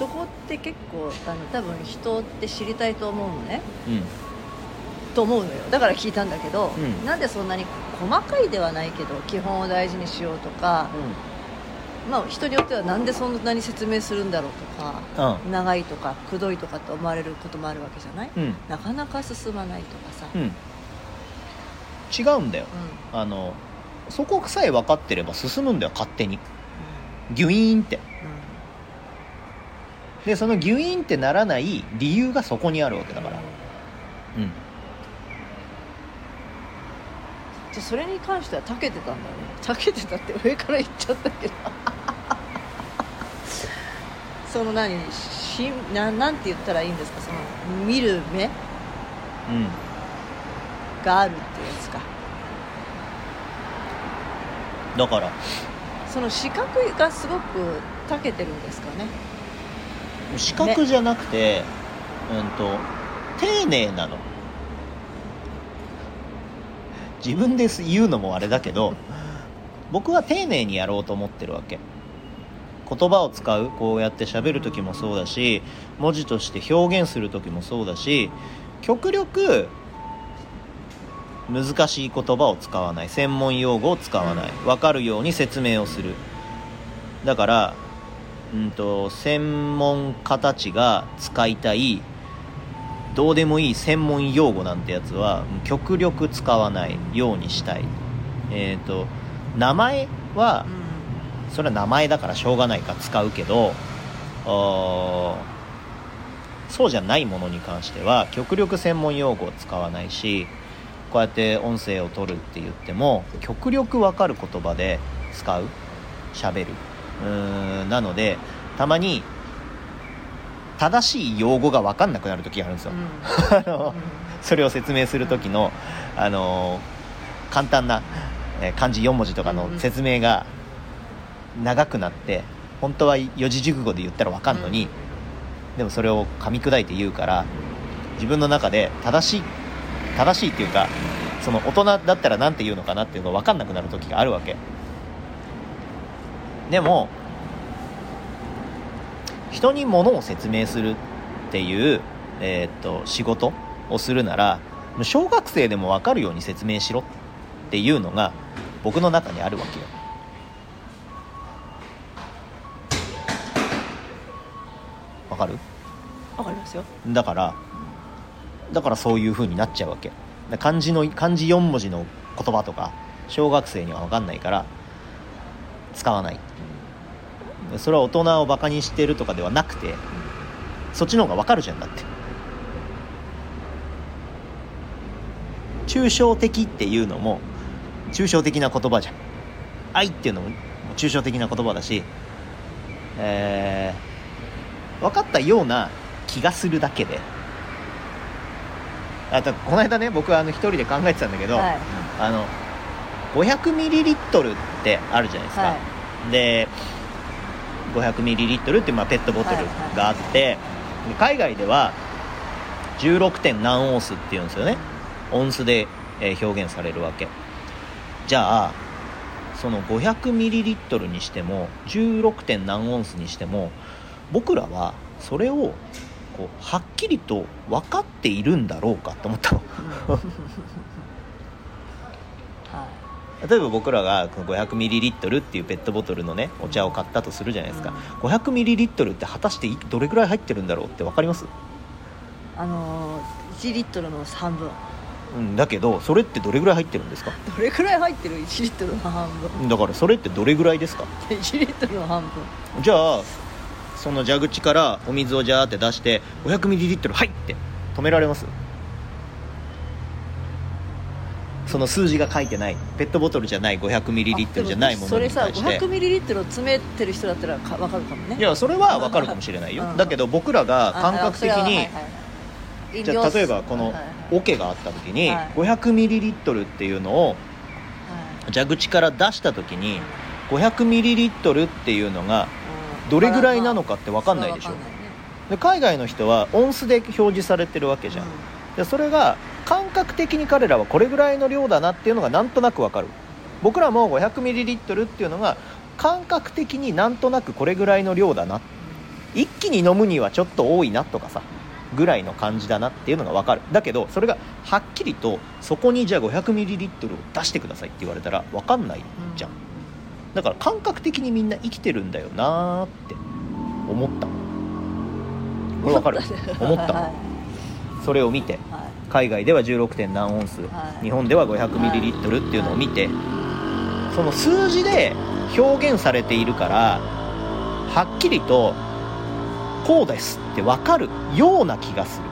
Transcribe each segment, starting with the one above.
そこって結構あの多分人って知りたいと思うのね。うん。と思うのよ。だから聞いたんだけど、うん。なんでそんなに細かいではないけど基本を大事にしようとか、まあ、人によってはなんでそんなに説明するんだろうとかうん。長いとかくどいとかって思われることもあるわけじゃない、うん。なかなか進まないとかさ、うん。違うんだよ。うん。あのそこさえ分かってれば進むんだよ勝手に。ギュイーンってでそのギュイーンってならない理由がそこにあるわけだから。うん。じゃあそれに関しては長けてたんだね。長けてたって上から言っちゃったけど。その何？しななんて言ったらいいんですか？その見る目？うん。があるってやつか。だから。その視覚がすごく長けてるんですかね視覚じゃなくて、うんと丁寧なの。自分で言うのもあれだけど僕は丁寧にやろうと思ってるわけ。言葉を使うこうやって喋る時もそうだし文字として表現する時もそうだし極力難しい言葉を使わない。専門用語を使わない。分かるように説明をする。だからうんと専門家たちが使いたいどうでもいい専門用語なんてやつは極力使わないようにしたい。えっ、と名前はそれは名前だからしょうがないから使うけどそうじゃないものに関しては極力専門用語を使わないしこうやって音声を取るって言っても極力わかる言葉で使う喋る。うーんなのでたまに正しい用語が分かんなくなる時があるんですよ、あのそれを説明する時の、あの簡単なえー漢字4文字とかの説明が長くなって本当は四字熟語で言ったら分かんのに、でもそれを噛み砕いて言うから自分の中で正しい正しいっていうかその大人だったら何て言うのかなっていうのが分かんなくなる時があるわけでも人に物を説明するっていう、えーっと仕事をするならもう小学生でも分かるように説明しろっていうのが僕の中にあるわけよ。わかる？わかりますよ。だからだからそういう風になっちゃうわけ。で漢字の漢字4文字の言葉とか小学生には分かんないから使わない。でそれは大人をバカにしてるとかではなくてそっちの方が分かるじゃんだって。抽象的っていうのも抽象的な言葉じゃん。愛っていうのも抽象的な言葉だしえー、分かったような気がするだけで。あとこの間ね僕はあの一人で考えてたんだけど、はい。あの500ミリリットルってあるじゃないですか、はで500ミリリットルっていうまあペットボトルがあって、で海外では 16. 点何オンスっていうんですよね。オンスでえー表現されるわけ。じゃあその500ミリリットルにしても 16. 点何オンスにしても僕らはそれをこうはっきりと分かっているんだろうかと思ったの。は例えば僕らがこの500ミリリットルっていうペットボトルのねお茶を買ったとするじゃないですか、500ミリリットルって果たしていどれぐらい入ってるんだろうって分かります、いあのー、1リットルの半分。うん、だけどそれってどれぐらい入ってるんですか？どれくらい入ってる？1リットルの半分。だからそれってどれぐらいですか？1リットルの半分。じゃあその蛇口からお水をジャーって出して500ミリリットルはいって止められます？その数字が書いてない。ペットボトルじゃない500ミリリットルじゃないものにそれさ対して500ミリリットルを詰めてる人だったらか分かるかもね。いやそれは分かるかもしれないよ。うん。だけど僕らが感覚的にじゃあ例えばこの桶があった時にはい。500ミリリットルっていうのを蛇口から出した時に500ミリリットルっていうのがどれぐらいなのかって分かんないでしょ。で海外の人はオンスで表示されてるわけじゃんでそれが感覚的に彼らはこれぐらいの量だなっていうのがなんとなく分かる。僕らも500ミリリットルっていうのが感覚的になんとなくこれぐらいの量だな。っ一気に飲むにはちょっと多いなとかさぐらいの感じだなっていうのが分かる。だけどそれがはっきりとそこにじゃあ 500ml を出してくださいって言われたら分かんないじゃん、だから感覚的にみんな生きてるんだよなーって思った。これ分かる？思った？はいそれを見てはい。海外では 16. 点何オンス、はい。日本では 500ml っていうのを見て、その数字で表現されているからはっきりとこうですって分かるような気がする。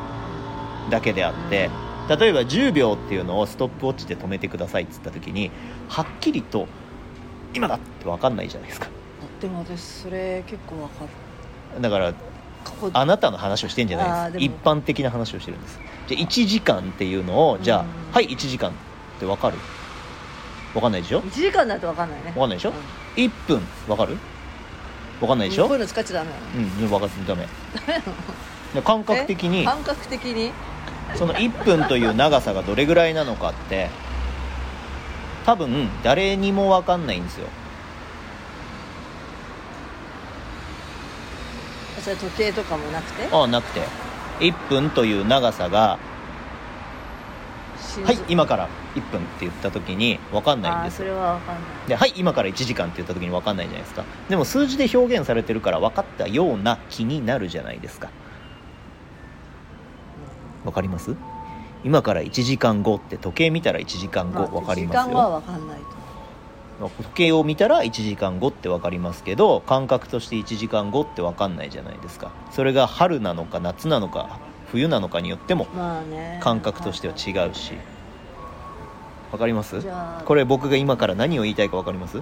だけであって例えば10秒っていうのをストップウォッチで止めてくださいっつった時にはっきりと今だって分かんないじゃないですか。でも私それ結構わかる。だからあなたの話をしてんじゃないです。一般的な話をしてるんです。じゃあ1時間っていうのをじゃあ、うんはい1時間って分かる？分かんないでしょ？1時間だとわかんないね。わかんないでしょ？うん。1分分かる？分かんないでしょ？こういうの使っちゃダメ。うん分かってダメ。で感覚的にえ？感覚的に？その1分という長さがどれぐらいなのかって多分誰にも分かんないんですよそれ時計とかもなくて？ああなくて。1分という長さがはい今から1分って言った時に分かんないんあーそれですよはわかんない。ではい今から1時間って言った時に分かんないじゃないですか。でも数字で表現されてるから分かったような気になるじゃないですか。分かります？今から1時間後って時計見たら1時間後分かります時間はよわかんないと時計を見たら1時間後って分かりますけど感覚として1時間後って分かんないじゃないですか。それが春なのか夏なのか冬なのかによっても感覚としては違うし。分かります？これ僕が今から何を言いたいか分かります？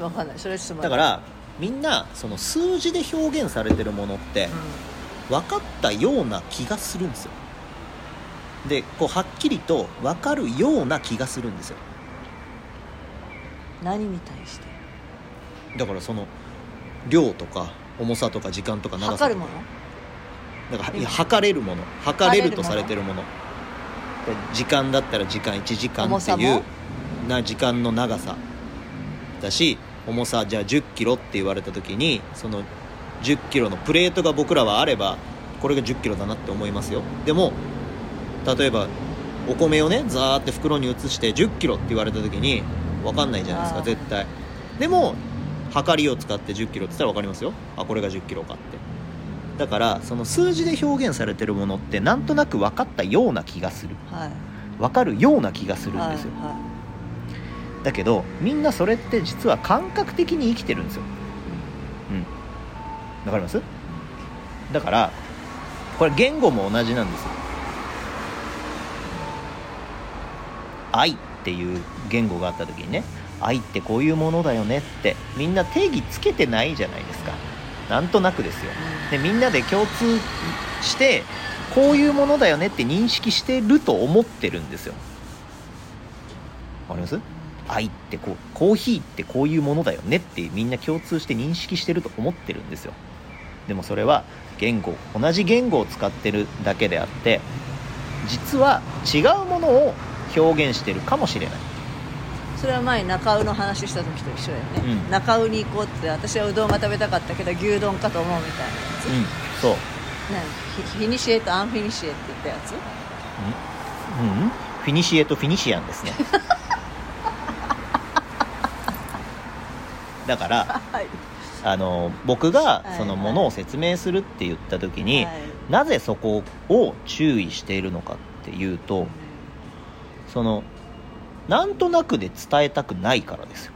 わかんない。それちょっと待って。だからみんなその数字で表現されてるものって分かったような気がするんですよでこうはっきりと分かるような気がするんですよ。うん何に対して？だからその量とか重さとか時間とか長さとか。測るもの？だからいや測れるもの。測れるとされてるもの。で時間だったら時間1時間っていうな時間の長さ。だし重さじゃあ1 0キロって言われた時にその1 0キロのプレートが僕らはあればこれが1 0キロだなって思いますよ。でも例えばお米をねザーって袋に移して1 0キロって言われた時に分かんないじゃないですか絶対。でも測りを使って1 0キロって言ったら分かりますよ。あこれが1 0キロかって。だからその数字で表現されてるものってなんとなく分かったような気がする。はい。分かるような気がするんはいですよ、はだけどみんなそれって実は感覚的に生きてるんですよ。いうんうん。わかります？だからこれ言語も同じなんですよ愛っていう言語があった時にね愛ってこういうものだよねってみんな定義つけてないじゃないですか。なんとなくですよ。でみんなで共通してこういうものだよねって認識してると思ってるんですよ。わかります？愛ってこうコーヒーってこういうものだよねってみんな共通して認識してると思ってるんですよ。でもそれは言語同じ言語を使ってるだけであって実は違うものを表現してるかもしれない。それは前中尾の話した時と一緒だよね、うん。中尾に行こうって私はうどんが食べたかったけど牛丼かと思うみたいなやつ、うん。そう。何フィフィニシエとアンフィニシエって言ったやつ。うん。フィニシエとフィニシアンですね。だからはい。あの僕がい。そのものを説明するって言った時に、はい。なぜそこを注意しているのかっていうとそのなんとなくで伝えたくないからですよ。